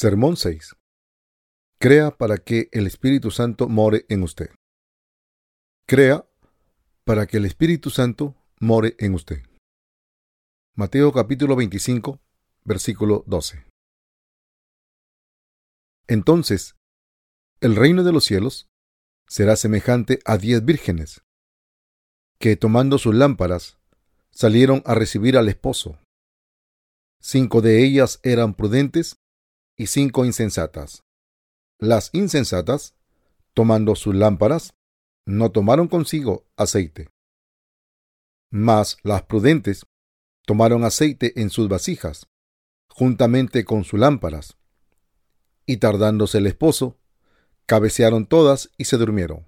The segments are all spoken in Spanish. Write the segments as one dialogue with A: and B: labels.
A: Sermón 6. Crea para que el Espíritu Santo more en usted. Crea para que el Espíritu Santo more en usted. Mateo capítulo 25, versículo 12. Entonces, el reino de los cielos será semejante a diez vírgenes, que tomando sus lámparas, salieron a recibir al esposo. Cinco de ellas eran prudentes y cinco insensatas. Las insensatas, tomando sus lámparas, no tomaron consigo aceite. Mas las prudentes tomaron aceite en sus vasijas, juntamente con sus lámparas. Y tardándose el esposo, cabecearon todas y se durmieron.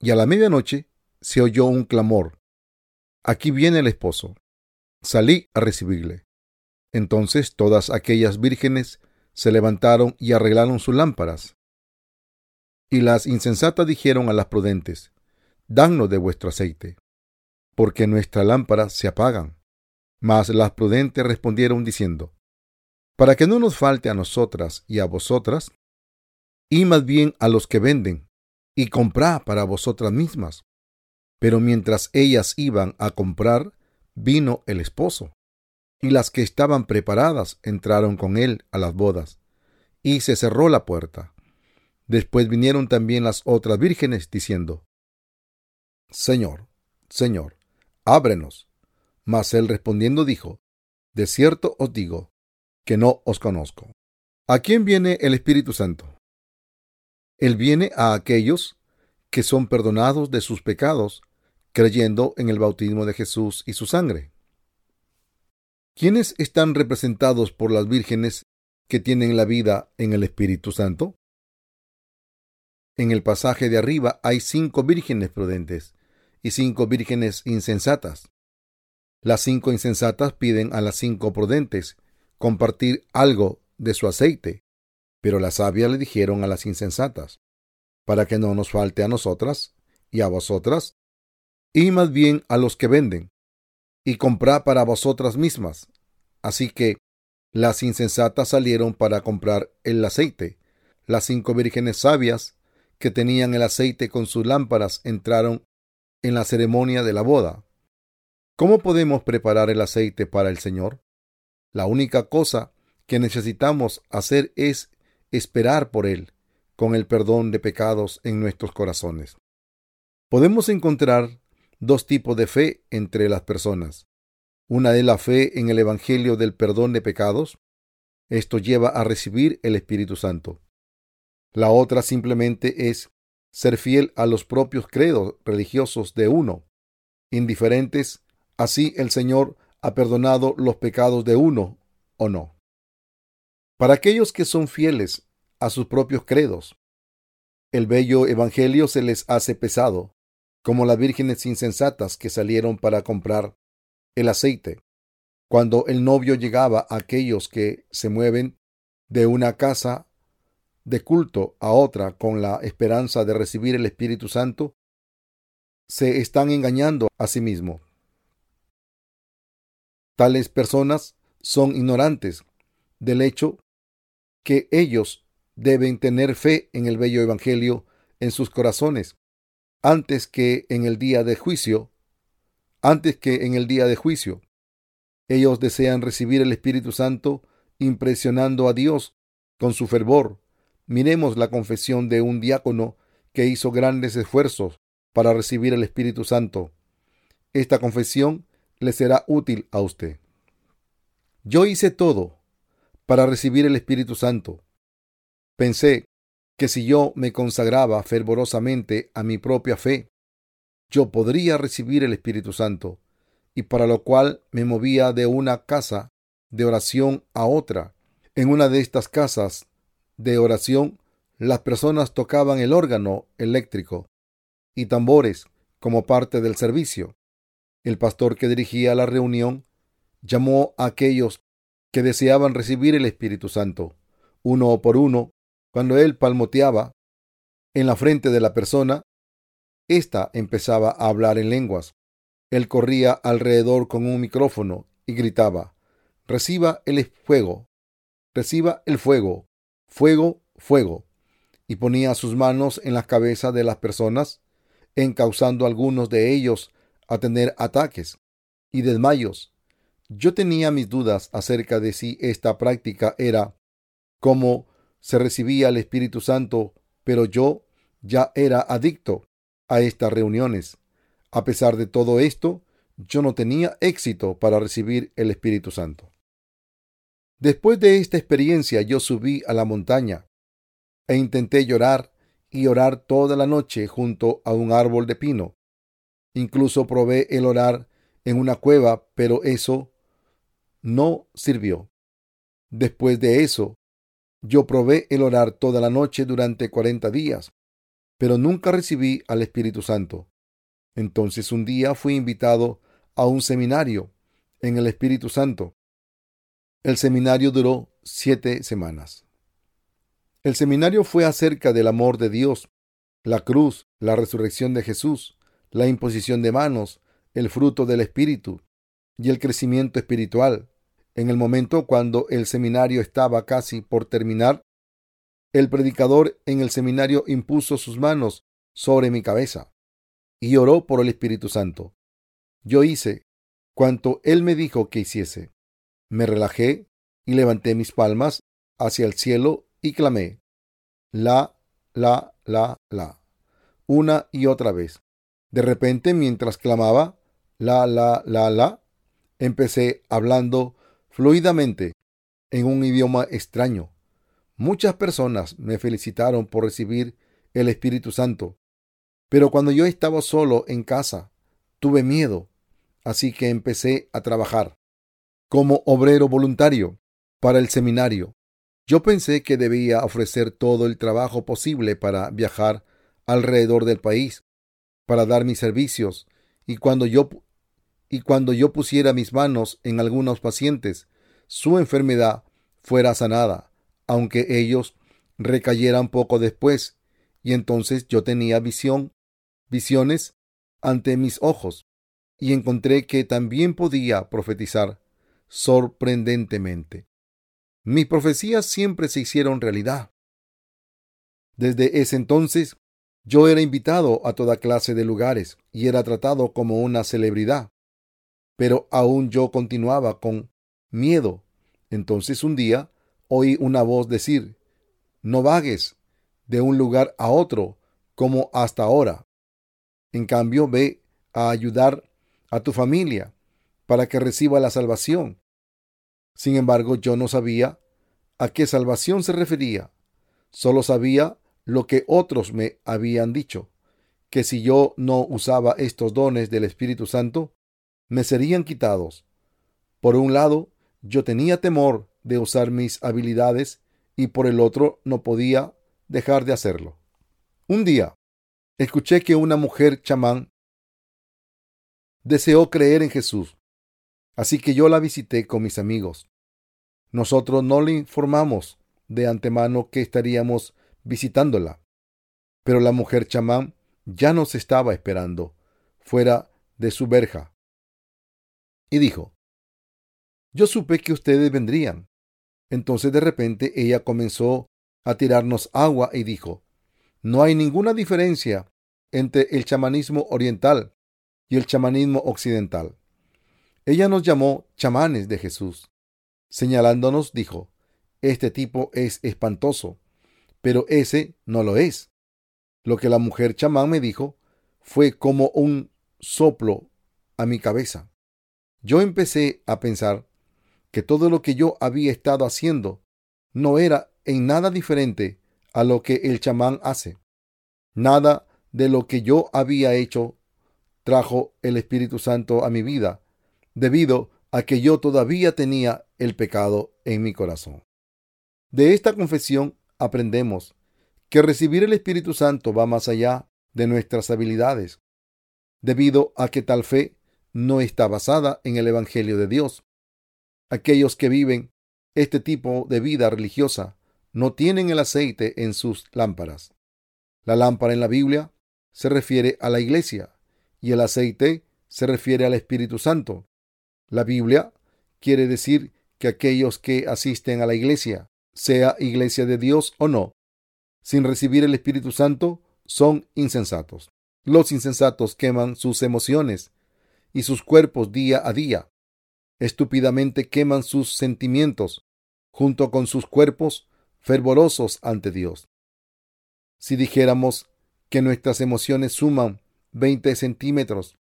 A: Y a la medianoche se oyó un clamor. Aquí viene el esposo. Salí a recibirle. Entonces todas aquellas vírgenes se levantaron y arreglaron sus lámparas. Y las insensatas dijeron a las prudentes, Danos de vuestro aceite, porque nuestras lámparas se apagan. Mas las prudentes respondieron diciendo, Para que no nos falte a nosotras y a vosotras, y más bien a los que venden, y comprad para vosotras mismas. Pero mientras ellas iban a comprar, vino el esposo y las que estaban preparadas entraron con él a las bodas, y se cerró la puerta. Después vinieron también las otras vírgenes, diciendo, Señor, Señor, ábrenos. Mas él respondiendo dijo, De cierto os digo, que no os conozco. ¿A quién viene el Espíritu Santo? Él viene a aquellos que son perdonados de sus pecados, creyendo en el bautismo de Jesús y su sangre. ¿Quiénes están representados por las vírgenes que tienen la vida en el Espíritu Santo? En el pasaje de arriba hay cinco vírgenes prudentes y cinco vírgenes insensatas. Las cinco insensatas piden a las cinco prudentes compartir algo de su aceite, pero las sabias le dijeron a las insensatas, para que no nos falte a nosotras y a vosotras, y más bien a los que venden, y comprad para vosotras mismas. Así que las insensatas salieron para comprar el aceite. Las cinco vírgenes sabias que tenían el aceite con sus lámparas entraron en la ceremonia de la boda. ¿Cómo podemos preparar el aceite para el Señor? La única cosa que necesitamos hacer es esperar por Él, con el perdón de pecados en nuestros corazones. Podemos encontrar dos tipos de fe entre las personas. Una es la fe en el Evangelio del perdón de pecados. Esto lleva a recibir el Espíritu Santo. La otra simplemente es ser fiel a los propios credos religiosos de uno, indiferentes así el Señor ha perdonado los pecados de uno o no. Para aquellos que son fieles a sus propios credos, el bello Evangelio se les hace pesado, como las vírgenes insensatas que salieron para comprar el aceite. Cuando el novio llegaba aquellos que se mueven de una casa de culto a otra con la esperanza de recibir el Espíritu Santo, se están engañando a sí mismos. Tales personas son ignorantes del hecho que ellos deben tener fe en el bello Evangelio en sus corazones antes que en el día de juicio, antes que en el día de juicio. Ellos desean recibir el Espíritu Santo impresionando a Dios con su fervor. Miremos la confesión de un diácono que hizo grandes esfuerzos para recibir el Espíritu Santo. Esta confesión le será útil a usted. Yo hice todo para recibir el Espíritu Santo. Pensé que si yo me consagraba fervorosamente a mi propia fe, yo podría recibir el Espíritu Santo, y para lo cual me movía de una casa de oración a otra. En una de estas casas de oración, las personas tocaban el órgano eléctrico y tambores como parte del servicio. El pastor que dirigía la reunión llamó a aquellos que deseaban recibir el Espíritu Santo, uno por uno, cuando él palmoteaba en la frente de la persona, ésta empezaba a hablar en lenguas. Él corría alrededor con un micrófono y gritaba, Reciba el fuego, reciba el fuego, fuego, fuego. Y ponía sus manos en las cabezas de las personas, encauzando a algunos de ellos a tener ataques y desmayos. Yo tenía mis dudas acerca de si esta práctica era como se recibía el Espíritu Santo, pero yo ya era adicto a estas reuniones. A pesar de todo esto, yo no tenía éxito para recibir el Espíritu Santo. Después de esta experiencia yo subí a la montaña e intenté llorar y orar toda la noche junto a un árbol de pino. Incluso probé el orar en una cueva, pero eso no sirvió. Después de eso, yo probé el orar toda la noche durante cuarenta días, pero nunca recibí al Espíritu Santo. Entonces un día fui invitado a un seminario en el Espíritu Santo. El seminario duró siete semanas. El seminario fue acerca del amor de Dios, la cruz, la resurrección de Jesús, la imposición de manos, el fruto del Espíritu y el crecimiento espiritual. En el momento cuando el seminario estaba casi por terminar, el predicador en el seminario impuso sus manos sobre mi cabeza y oró por el Espíritu Santo. Yo hice cuanto él me dijo que hiciese. Me relajé y levanté mis palmas hacia el cielo y clamé. La, la, la, la. Una y otra vez. De repente, mientras clamaba, la, la, la, la, empecé hablando fluidamente en un idioma extraño. Muchas personas me felicitaron por recibir el Espíritu Santo, pero cuando yo estaba solo en casa, tuve miedo, así que empecé a trabajar como obrero voluntario para el seminario. Yo pensé que debía ofrecer todo el trabajo posible para viajar alrededor del país, para dar mis servicios, y cuando yo y cuando yo pusiera mis manos en algunos pacientes, su enfermedad fuera sanada, aunque ellos recayeran poco después, y entonces yo tenía visión, visiones ante mis ojos, y encontré que también podía profetizar sorprendentemente. Mis profecías siempre se hicieron realidad. Desde ese entonces, yo era invitado a toda clase de lugares y era tratado como una celebridad pero aún yo continuaba con miedo. Entonces un día oí una voz decir, no vagues de un lugar a otro como hasta ahora. En cambio, ve a ayudar a tu familia para que reciba la salvación. Sin embargo, yo no sabía a qué salvación se refería. Solo sabía lo que otros me habían dicho, que si yo no usaba estos dones del Espíritu Santo, me serían quitados. Por un lado, yo tenía temor de usar mis habilidades y por el otro no podía dejar de hacerlo. Un día, escuché que una mujer chamán deseó creer en Jesús, así que yo la visité con mis amigos. Nosotros no le informamos de antemano que estaríamos visitándola, pero la mujer chamán ya nos estaba esperando fuera de su verja y dijo, Yo supe que ustedes vendrían. Entonces de repente ella comenzó a tirarnos agua y dijo, No hay ninguna diferencia entre el chamanismo oriental y el chamanismo occidental. Ella nos llamó chamanes de Jesús. Señalándonos dijo, Este tipo es espantoso, pero ese no lo es. Lo que la mujer chamán me dijo fue como un soplo a mi cabeza yo empecé a pensar que todo lo que yo había estado haciendo no era en nada diferente a lo que el chamán hace. Nada de lo que yo había hecho trajo el Espíritu Santo a mi vida, debido a que yo todavía tenía el pecado en mi corazón. De esta confesión aprendemos que recibir el Espíritu Santo va más allá de nuestras habilidades, debido a que tal fe no está basada en el Evangelio de Dios. Aquellos que viven este tipo de vida religiosa no tienen el aceite en sus lámparas. La lámpara en la Biblia se refiere a la iglesia y el aceite se refiere al Espíritu Santo. La Biblia quiere decir que aquellos que asisten a la iglesia, sea iglesia de Dios o no, sin recibir el Espíritu Santo, son insensatos. Los insensatos queman sus emociones y sus cuerpos día a día. Estúpidamente queman sus sentimientos junto con sus cuerpos fervorosos ante Dios. Si dijéramos que nuestras emociones suman 20 centímetros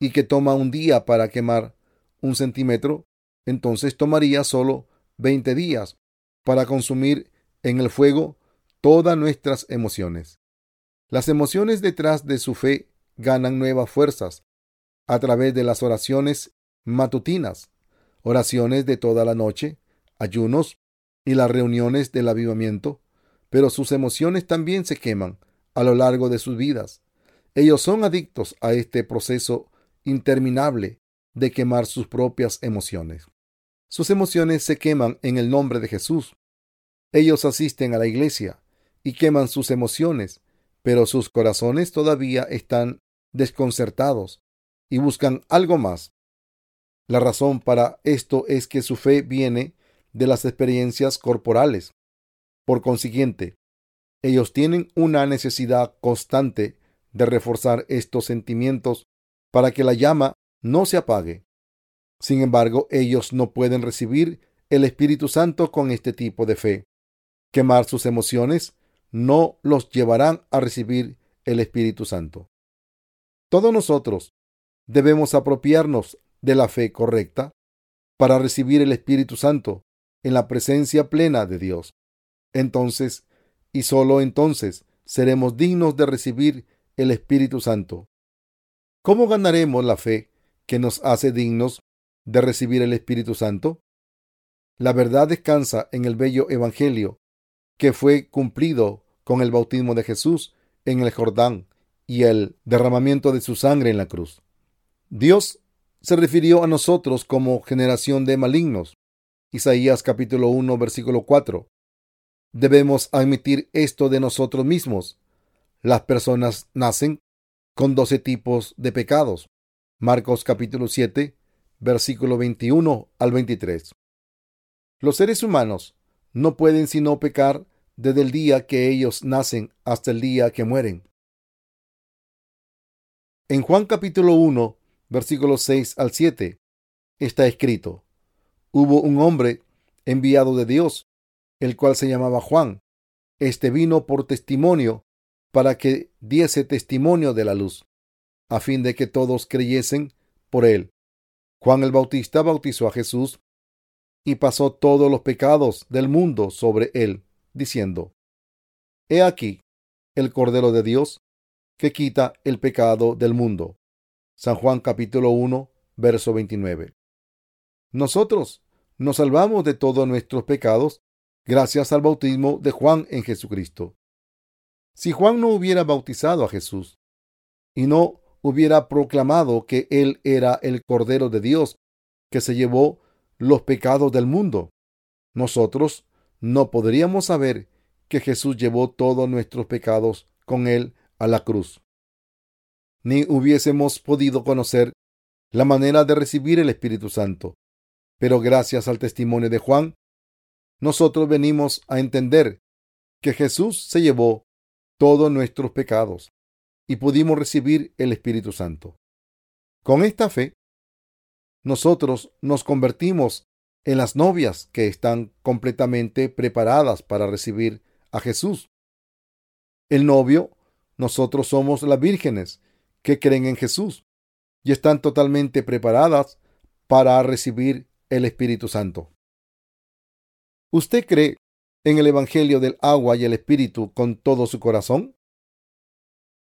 A: y que toma un día para quemar un centímetro, entonces tomaría solo 20 días para consumir en el fuego todas nuestras emociones. Las emociones detrás de su fe ganan nuevas fuerzas a través de las oraciones matutinas, oraciones de toda la noche, ayunos y las reuniones del avivamiento, pero sus emociones también se queman a lo largo de sus vidas. Ellos son adictos a este proceso interminable de quemar sus propias emociones. Sus emociones se queman en el nombre de Jesús. Ellos asisten a la iglesia y queman sus emociones, pero sus corazones todavía están desconcertados y buscan algo más. La razón para esto es que su fe viene de las experiencias corporales. Por consiguiente, ellos tienen una necesidad constante de reforzar estos sentimientos para que la llama no se apague. Sin embargo, ellos no pueden recibir el Espíritu Santo con este tipo de fe. Quemar sus emociones no los llevarán a recibir el Espíritu Santo. Todos nosotros debemos apropiarnos de la fe correcta para recibir el Espíritu Santo en la presencia plena de Dios. Entonces, y sólo entonces, seremos dignos de recibir el Espíritu Santo. ¿Cómo ganaremos la fe que nos hace dignos de recibir el Espíritu Santo? La verdad descansa en el bello Evangelio que fue cumplido con el bautismo de Jesús en el Jordán y el derramamiento de su sangre en la cruz. Dios se refirió a nosotros como generación de malignos. Isaías capítulo 1 versículo 4. Debemos admitir esto de nosotros mismos. Las personas nacen con doce tipos de pecados. Marcos capítulo 7 versículo 21 al 23. Los seres humanos no pueden sino pecar desde el día que ellos nacen hasta el día que mueren. En Juan capítulo 1, versículos 6 al 7, está escrito, Hubo un hombre enviado de Dios, el cual se llamaba Juan. Este vino por testimonio para que diese testimonio de la luz, a fin de que todos creyesen por él. Juan el Bautista bautizó a Jesús y pasó todos los pecados del mundo sobre él, diciendo, He aquí el Cordero de Dios que quita el pecado del mundo. San Juan capítulo 1, verso 29. Nosotros nos salvamos de todos nuestros pecados gracias al bautismo de Juan en Jesucristo. Si Juan no hubiera bautizado a Jesús y no hubiera proclamado que Él era el Cordero de Dios que se llevó los pecados del mundo. Nosotros no podríamos saber que Jesús llevó todos nuestros pecados con Él a la cruz. Ni hubiésemos podido conocer la manera de recibir el Espíritu Santo. Pero gracias al testimonio de Juan, nosotros venimos a entender que Jesús se llevó todos nuestros pecados y pudimos recibir el Espíritu Santo. Con esta fe, nosotros nos convertimos en las novias que están completamente preparadas para recibir a Jesús. El novio, nosotros somos las vírgenes que creen en Jesús y están totalmente preparadas para recibir el Espíritu Santo. ¿Usted cree en el Evangelio del agua y el Espíritu con todo su corazón?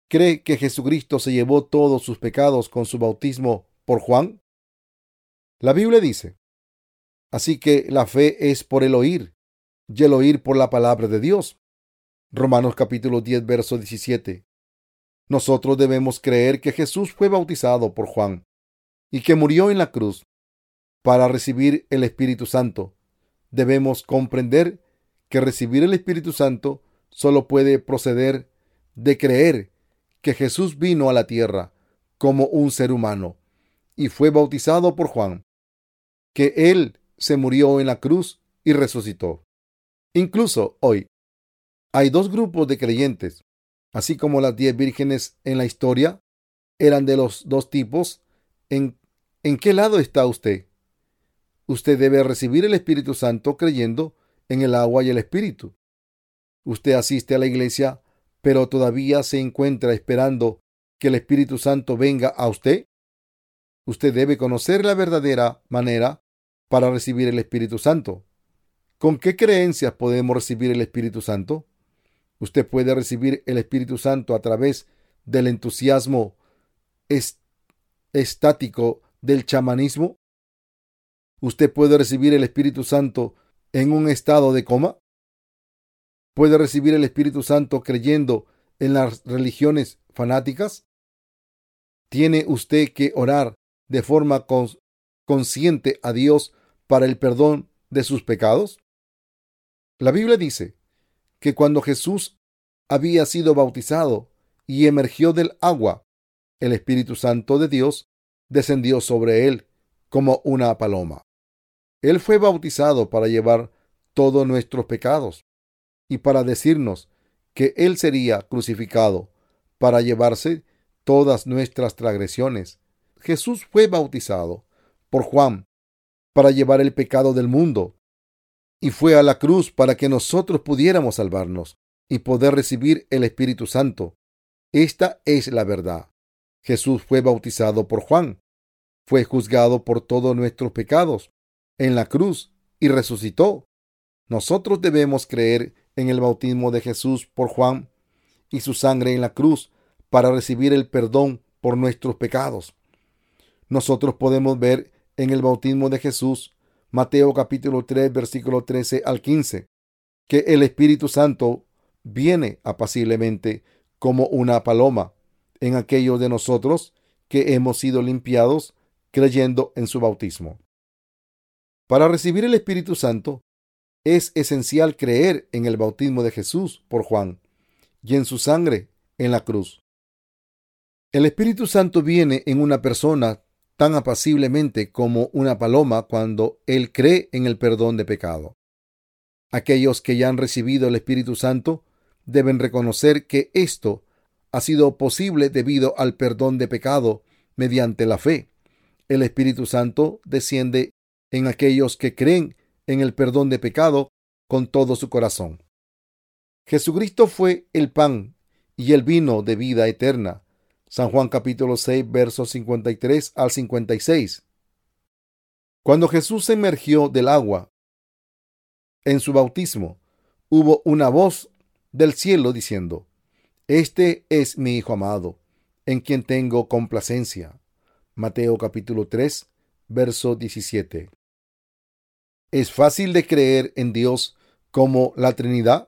A: ¿Cree que Jesucristo se llevó todos sus pecados con su bautismo por Juan? La Biblia dice, así que la fe es por el oír, y el oír por la palabra de Dios. Romanos capítulo 10, verso 17. Nosotros debemos creer que Jesús fue bautizado por Juan y que murió en la cruz para recibir el Espíritu Santo. Debemos comprender que recibir el Espíritu Santo solo puede proceder de creer que Jesús vino a la tierra como un ser humano y fue bautizado por Juan, que él se murió en la cruz y resucitó. Incluso hoy hay dos grupos de creyentes, así como las diez vírgenes en la historia eran de los dos tipos. ¿En, en qué lado está usted? Usted debe recibir el Espíritu Santo creyendo en el agua y el Espíritu. Usted asiste a la iglesia, pero todavía se encuentra esperando que el Espíritu Santo venga a usted. Usted debe conocer la verdadera manera para recibir el Espíritu Santo. ¿Con qué creencias podemos recibir el Espíritu Santo? Usted puede recibir el Espíritu Santo a través del entusiasmo estático del chamanismo. Usted puede recibir el Espíritu Santo en un estado de coma. Puede recibir el Espíritu Santo creyendo en las religiones fanáticas. Tiene usted que orar de forma consciente a Dios para el perdón de sus pecados. La Biblia dice que cuando Jesús había sido bautizado y emergió del agua, el Espíritu Santo de Dios descendió sobre él como una paloma. Él fue bautizado para llevar todos nuestros pecados y para decirnos que Él sería crucificado para llevarse todas nuestras transgresiones. Jesús fue bautizado por Juan para llevar el pecado del mundo y fue a la cruz para que nosotros pudiéramos salvarnos y poder recibir el Espíritu Santo. Esta es la verdad. Jesús fue bautizado por Juan, fue juzgado por todos nuestros pecados en la cruz y resucitó. Nosotros debemos creer en el bautismo de Jesús por Juan y su sangre en la cruz para recibir el perdón por nuestros pecados. Nosotros podemos ver en el bautismo de Jesús Mateo capítulo 3, versículo 13 al 15, que el Espíritu Santo viene apaciblemente como una paloma en aquellos de nosotros que hemos sido limpiados creyendo en su bautismo. Para recibir el Espíritu Santo es esencial creer en el bautismo de Jesús por Juan y en su sangre en la cruz. El Espíritu Santo viene en una persona tan apaciblemente como una paloma cuando él cree en el perdón de pecado. Aquellos que ya han recibido el Espíritu Santo deben reconocer que esto ha sido posible debido al perdón de pecado mediante la fe. El Espíritu Santo desciende en aquellos que creen en el perdón de pecado con todo su corazón. Jesucristo fue el pan y el vino de vida eterna San Juan capítulo 6, versos 53 al 56. Cuando Jesús se emergió del agua en su bautismo, hubo una voz del cielo diciendo, Este es mi Hijo amado, en quien tengo complacencia. Mateo capítulo 3, verso 17. ¿Es fácil de creer en Dios como la Trinidad?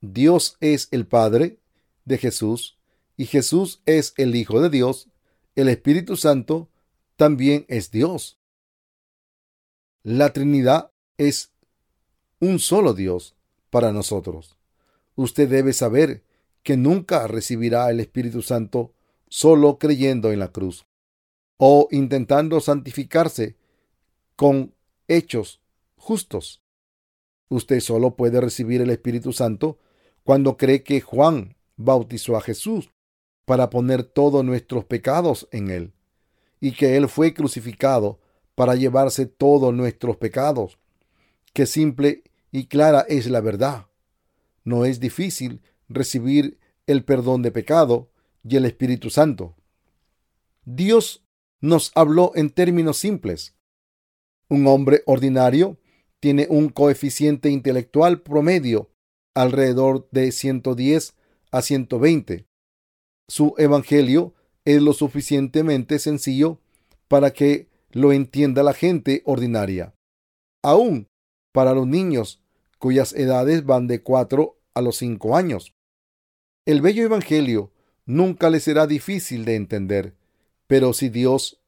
A: Dios es el Padre de Jesús, y Jesús es el Hijo de Dios, el Espíritu Santo también es Dios. La Trinidad es un solo Dios para nosotros. Usted debe saber que nunca recibirá el Espíritu Santo solo creyendo en la cruz o intentando santificarse con hechos justos. Usted solo puede recibir el Espíritu Santo cuando cree que Juan bautizó a Jesús para poner todos nuestros pecados en Él, y que Él fue crucificado para llevarse todos nuestros pecados. Qué simple y clara es la verdad. No es difícil recibir el perdón de pecado y el Espíritu Santo. Dios nos habló en términos simples. Un hombre ordinario tiene un coeficiente intelectual promedio alrededor de 110 a 120 su evangelio es lo suficientemente sencillo para que lo entienda la gente ordinaria. Aún para los niños cuyas edades van de cuatro a los cinco años. El bello evangelio nunca les será difícil de entender, pero si Dios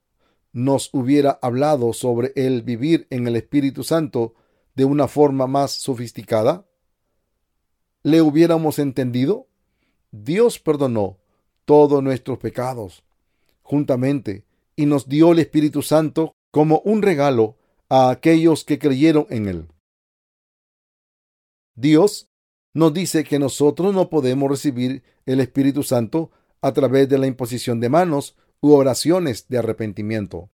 A: nos hubiera hablado sobre el vivir en el Espíritu Santo de una forma más sofisticada, ¿le hubiéramos entendido? Dios perdonó todos nuestros pecados juntamente y nos dio el Espíritu Santo como un regalo a aquellos que creyeron en Él. Dios nos dice que nosotros no podemos recibir el Espíritu Santo a través de la imposición de manos u oraciones de arrepentimiento.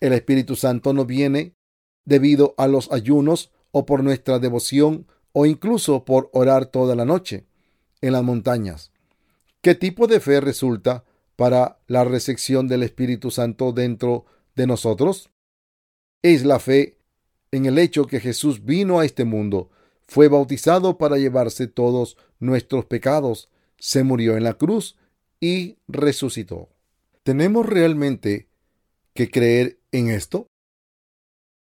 A: El Espíritu Santo no viene debido a los ayunos o por nuestra devoción o incluso por orar toda la noche en las montañas. ¿Qué tipo de fe resulta para la recepción del Espíritu Santo dentro de nosotros? Es la fe en el hecho que Jesús vino a este mundo, fue bautizado para llevarse todos nuestros pecados, se murió en la cruz y resucitó. ¿Tenemos realmente que creer en esto?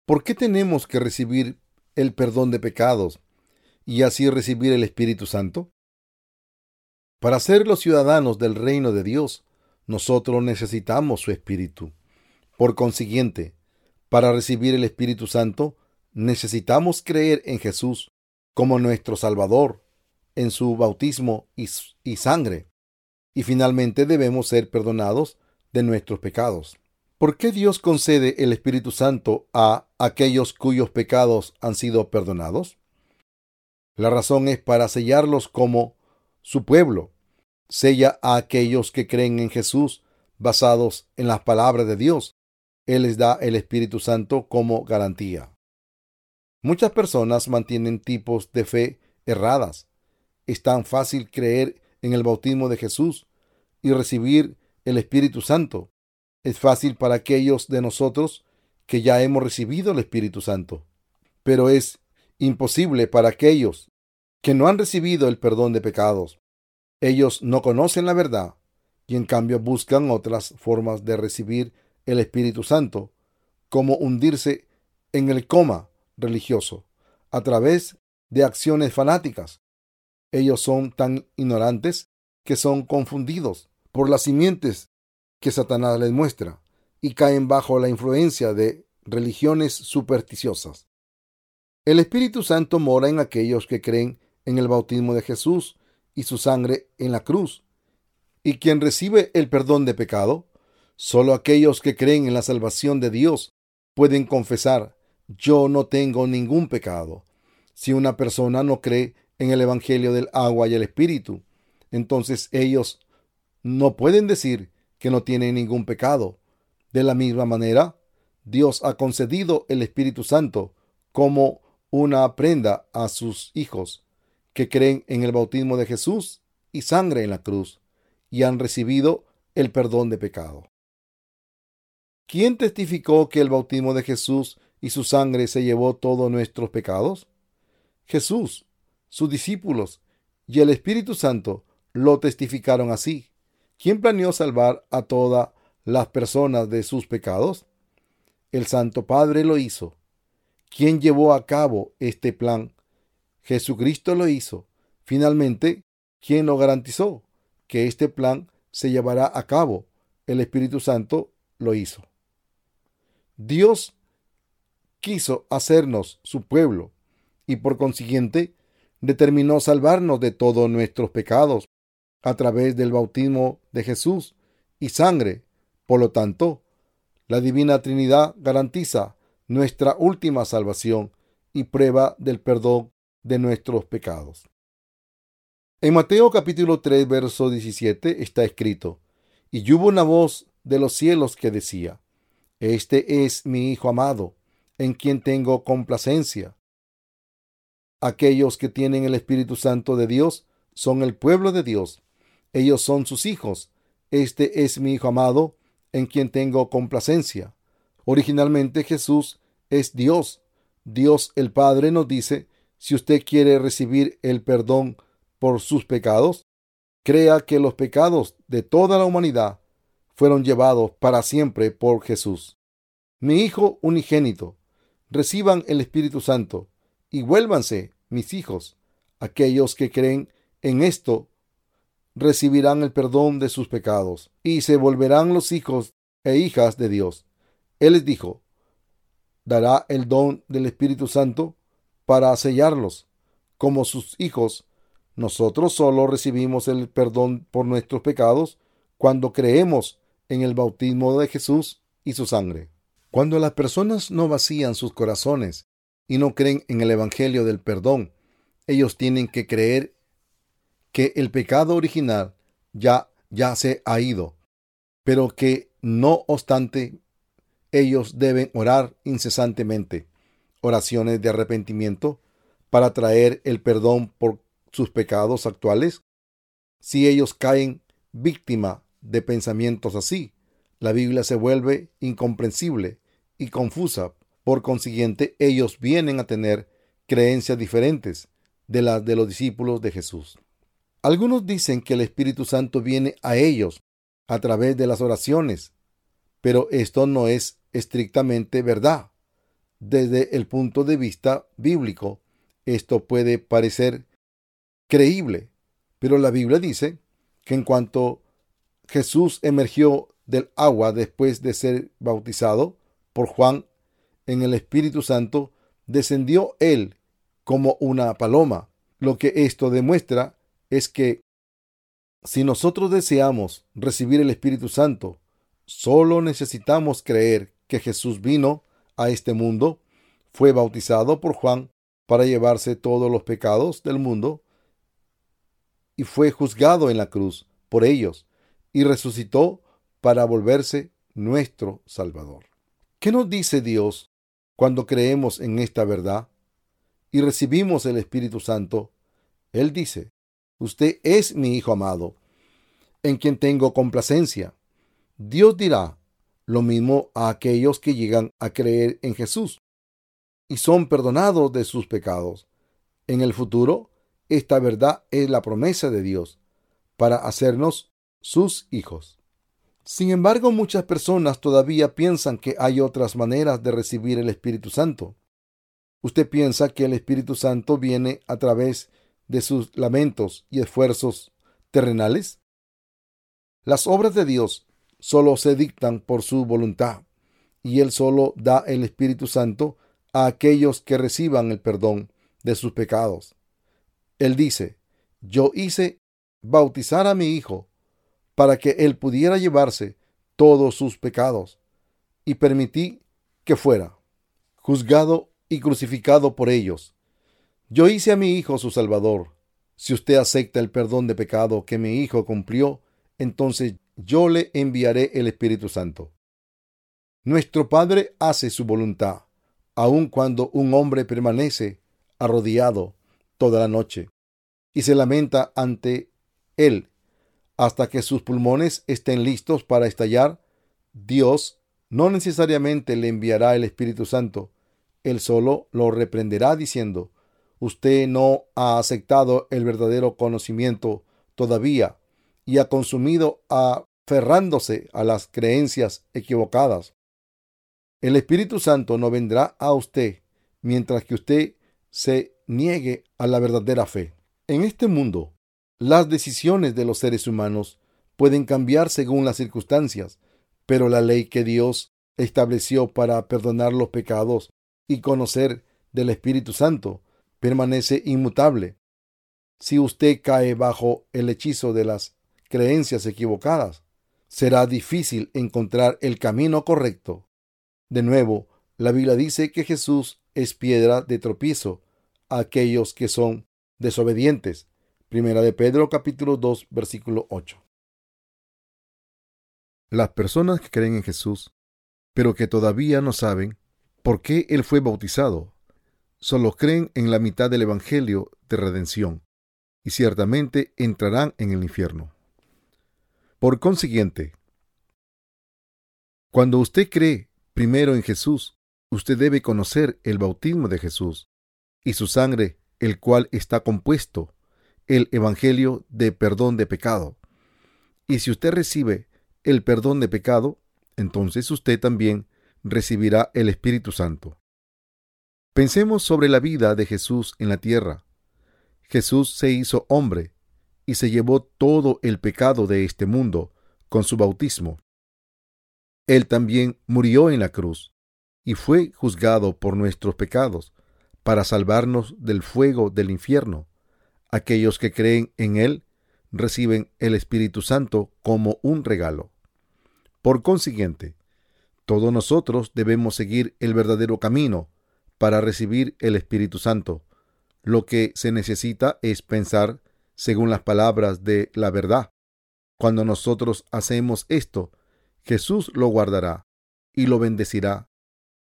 A: ¿Por qué tenemos que recibir el perdón de pecados y así recibir el Espíritu Santo? Para ser los ciudadanos del reino de Dios, nosotros necesitamos su Espíritu. Por consiguiente, para recibir el Espíritu Santo, necesitamos creer en Jesús como nuestro Salvador, en su bautismo y, y sangre. Y finalmente debemos ser perdonados de nuestros pecados. ¿Por qué Dios concede el Espíritu Santo a aquellos cuyos pecados han sido perdonados? La razón es para sellarlos como su pueblo. Sella a aquellos que creen en Jesús basados en las palabras de Dios. Él les da el Espíritu Santo como garantía. Muchas personas mantienen tipos de fe erradas. Es tan fácil creer en el bautismo de Jesús y recibir el Espíritu Santo es fácil para aquellos de nosotros que ya hemos recibido el Espíritu Santo, pero es imposible para aquellos que no han recibido el perdón de pecados. Ellos no conocen la verdad y en cambio buscan otras formas de recibir el Espíritu Santo, como hundirse en el coma religioso a través de acciones fanáticas. Ellos son tan ignorantes que son confundidos por las simientes que Satanás les muestra y caen bajo la influencia de religiones supersticiosas. El Espíritu Santo mora en aquellos que creen en el bautismo de Jesús y su sangre en la cruz. ¿Y quien recibe el perdón de pecado? Solo aquellos que creen en la salvación de Dios pueden confesar, yo no tengo ningún pecado. Si una persona no cree en el Evangelio del agua y el Espíritu, entonces ellos no pueden decir, que no tiene ningún pecado. De la misma manera, Dios ha concedido el Espíritu Santo como una prenda a sus hijos que creen en el bautismo de Jesús y sangre en la cruz y han recibido el perdón de pecado. ¿Quién testificó que el bautismo de Jesús y su sangre se llevó todos nuestros pecados? Jesús, sus discípulos y el Espíritu Santo lo testificaron así. ¿Quién planeó salvar a todas las personas de sus pecados? El Santo Padre lo hizo. ¿Quién llevó a cabo este plan? Jesucristo lo hizo. Finalmente, ¿quién lo garantizó? Que este plan se llevará a cabo. El Espíritu Santo lo hizo. Dios quiso hacernos su pueblo y por consiguiente determinó salvarnos de todos nuestros pecados a través del bautismo de Jesús y sangre. Por lo tanto, la Divina Trinidad garantiza nuestra última salvación y prueba del perdón de nuestros pecados. En Mateo capítulo 3, verso 17 está escrito, y hubo una voz de los cielos que decía, Este es mi Hijo amado, en quien tengo complacencia. Aquellos que tienen el Espíritu Santo de Dios son el pueblo de Dios ellos son sus hijos. Este es mi Hijo amado, en quien tengo complacencia. Originalmente Jesús es Dios. Dios el Padre nos dice, si usted quiere recibir el perdón por sus pecados, crea que los pecados de toda la humanidad fueron llevados para siempre por Jesús. Mi Hijo unigénito, reciban el Espíritu Santo y vuélvanse, mis hijos, aquellos que creen en esto recibirán el perdón de sus pecados y se volverán los hijos e hijas de Dios. Él les dijo, dará el don del Espíritu Santo para sellarlos como sus hijos. Nosotros solo recibimos el perdón por nuestros pecados cuando creemos en el bautismo de Jesús y su sangre. Cuando las personas no vacían sus corazones y no creen en el Evangelio del perdón, ellos tienen que creer que el pecado original ya, ya se ha ido, pero que no obstante ellos deben orar incesantemente, oraciones de arrepentimiento para traer el perdón por sus pecados actuales. Si ellos caen víctima de pensamientos así, la Biblia se vuelve incomprensible y confusa. Por consiguiente, ellos vienen a tener creencias diferentes de las de los discípulos de Jesús. Algunos dicen que el Espíritu Santo viene a ellos a través de las oraciones, pero esto no es estrictamente verdad. Desde el punto de vista bíblico, esto puede parecer creíble, pero la Biblia dice que en cuanto Jesús emergió del agua después de ser bautizado por Juan en el Espíritu Santo, descendió él como una paloma. Lo que esto demuestra es que si nosotros deseamos recibir el Espíritu Santo, solo necesitamos creer que Jesús vino a este mundo, fue bautizado por Juan para llevarse todos los pecados del mundo y fue juzgado en la cruz por ellos y resucitó para volverse nuestro Salvador. ¿Qué nos dice Dios cuando creemos en esta verdad y recibimos el Espíritu Santo? Él dice, usted es mi Hijo amado, en quien tengo complacencia. Dios dirá lo mismo a aquellos que llegan a creer en Jesús y son perdonados de sus pecados. En el futuro, esta verdad es la promesa de Dios para hacernos sus hijos. Sin embargo, muchas personas todavía piensan que hay otras maneras de recibir el Espíritu Santo. ¿Usted piensa que el Espíritu Santo viene a través de sus lamentos y esfuerzos terrenales? Las obras de Dios solo se dictan por su voluntad, y Él solo da el Espíritu Santo a aquellos que reciban el perdón de sus pecados. Él dice, yo hice bautizar a mi Hijo para que Él pudiera llevarse todos sus pecados, y permití que fuera juzgado y crucificado por ellos. Yo hice a mi Hijo su Salvador. Si usted acepta el perdón de pecado que mi Hijo cumplió, entonces yo le enviaré el Espíritu Santo. Nuestro Padre hace su voluntad, aun cuando un hombre permanece arrodillado toda la noche y se lamenta ante él hasta que sus pulmones estén listos para estallar, Dios no necesariamente le enviará el Espíritu Santo. Él solo lo reprenderá diciendo, usted no ha aceptado el verdadero conocimiento todavía y ha consumido aferrándose a las creencias equivocadas. El Espíritu Santo no vendrá a usted mientras que usted se niegue a la verdadera fe. En este mundo, las decisiones de los seres humanos pueden cambiar según las circunstancias, pero la ley que Dios estableció para perdonar los pecados y conocer del Espíritu Santo permanece inmutable. Si usted cae bajo el hechizo de las creencias equivocadas, será difícil encontrar el camino correcto. De nuevo, la Biblia dice que Jesús es piedra de tropiezo a aquellos que son desobedientes. Primera de Pedro capítulo 2 versículo 8. Las personas que creen en Jesús, pero que todavía no saben por qué Él fue bautizado, solo creen en la mitad del Evangelio de redención, y ciertamente entrarán en el infierno. Por consiguiente, cuando usted cree primero en Jesús, usted debe conocer el bautismo de Jesús y su sangre, el cual está compuesto el Evangelio de perdón de pecado. Y si usted recibe el perdón de pecado, entonces usted también recibirá el Espíritu Santo. Pensemos sobre la vida de Jesús en la tierra. Jesús se hizo hombre y se llevó todo el pecado de este mundo con su bautismo. Él también murió en la cruz y fue juzgado por nuestros pecados para salvarnos del fuego del infierno. Aquellos que creen en Él reciben el Espíritu Santo como un regalo. Por consiguiente, Todos nosotros debemos seguir el verdadero camino para recibir el Espíritu Santo. Lo que se necesita es pensar según las palabras de la verdad. Cuando nosotros hacemos esto, Jesús lo guardará y lo bendecirá.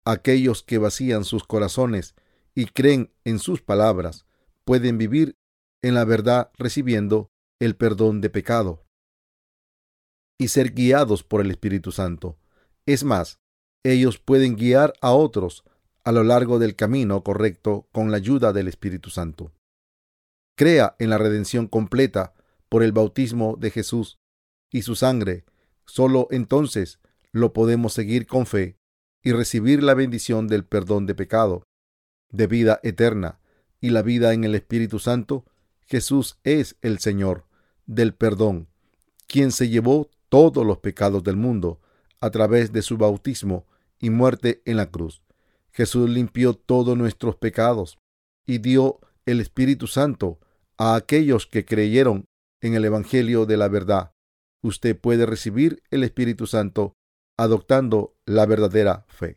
A: Aquellos que vacían sus corazones y creen en sus palabras pueden vivir en la verdad recibiendo el perdón de pecado y ser guiados por el Espíritu Santo. Es más, ellos pueden guiar a otros a lo largo del camino correcto con la ayuda del Espíritu Santo. Crea en la redención completa por el bautismo de Jesús y su sangre. Solo entonces lo podemos seguir con fe y recibir la bendición del perdón de pecado, de vida eterna y la vida en el Espíritu Santo. Jesús es el Señor del perdón, quien se llevó todos los pecados del mundo a través de su bautismo y muerte en la cruz. Jesús limpió todos nuestros pecados y dio el Espíritu Santo a aquellos que creyeron en el Evangelio de la verdad. Usted puede recibir el Espíritu Santo adoptando la verdadera fe.